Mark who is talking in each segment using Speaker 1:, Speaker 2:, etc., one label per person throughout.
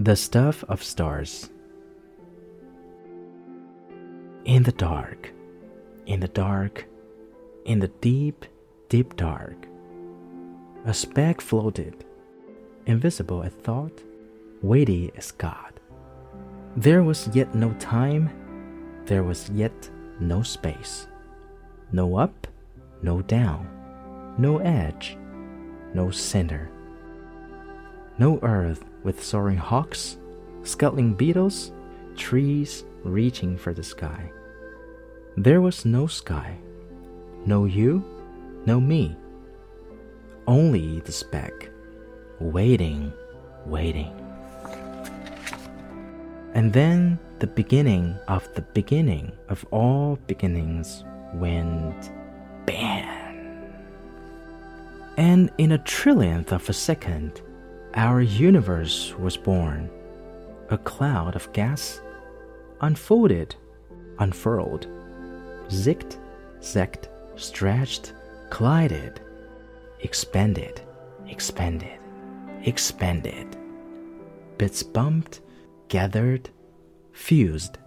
Speaker 1: The Stuff of Stars. In the dark, in the dark, in the deep, deep dark, a speck floated, invisible as thought, weighty as God. There was yet no time, there was yet no space, no up, no down, no edge, no center, no earth with soaring hawks, scuttling beetles, trees reaching for the sky. There was no sky, no you, no me. Only the speck, waiting, waiting. And then the beginning of the beginning of all beginnings went bam. And in a trillionth of a second, our universe was born. A cloud of gas unfolded, unfurled, zicked, zacked, stretched, collided, expanded, expanded, expanded. Bits bumped, gathered, fused.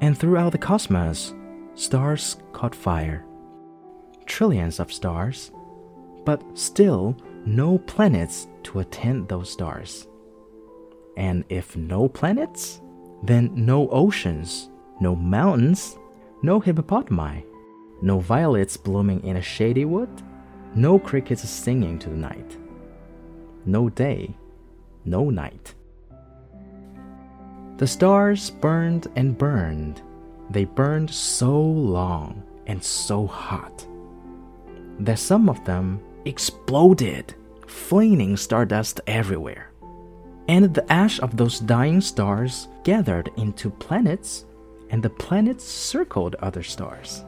Speaker 1: And throughout the cosmos, stars caught fire. Trillions of stars, but still no planets to attend those stars. And if no planets, then no oceans, no mountains, no hippopotami, no violets blooming in a shady wood, no crickets singing to the night, no day, no night. The stars burned and burned. They burned so long and so hot that some of them exploded, flinging stardust everywhere. And the ash of those dying stars gathered into planets, and the planets circled other stars.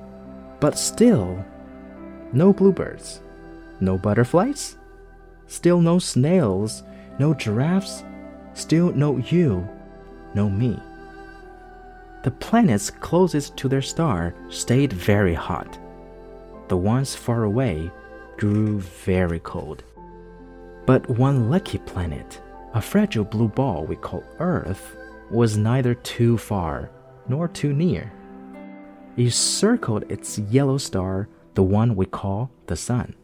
Speaker 1: But still, no bluebirds, no butterflies, still no snails, no giraffes, still no you, no me. The planets closest to their star stayed very hot. The ones far away grew very cold. But one lucky planet, a fragile blue ball we call Earth, was neither too far nor too near. It circled its yellow star, the one we call the Sun,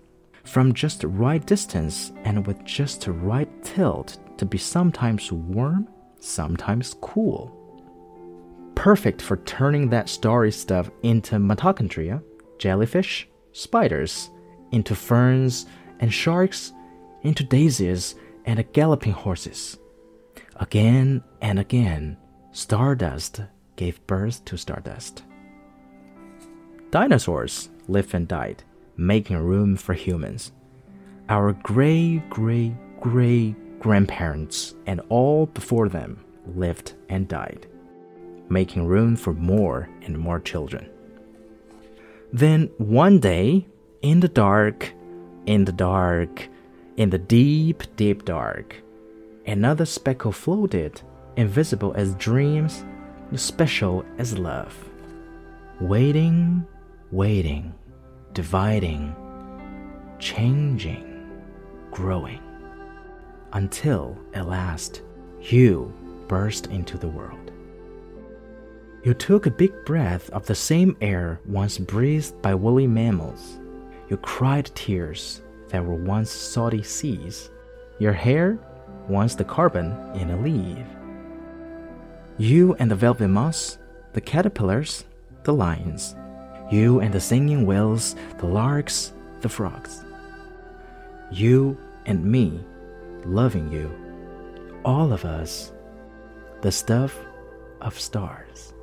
Speaker 1: from just the right distance and with just the right tilt to be sometimes warm, sometimes cool. Perfect for turning that starry stuff into mitochondria, jellyfish, spiders, into ferns and sharks, into daisies and galloping horses. Again and again, stardust gave birth to stardust. Dinosaurs lived and died, making room for humans. Our great, great, great grandparents and all before them lived and died, making room for more and more children. Then one day, in the dark, in the dark, in the deep, deep dark, another speckle floated, invisible as dreams, special as love. Waiting, waiting, dividing, changing, growing. Until, at last, you burst into the world. You took a big breath of the same air once breathed by woolly mammals you cried tears that were once salty seas. Your hair, once the carbon in a leaf. You and the velvet moss, the caterpillars, the lions. You and the singing whales, the larks, the frogs. You and me, loving you. All of us, the stuff of stars.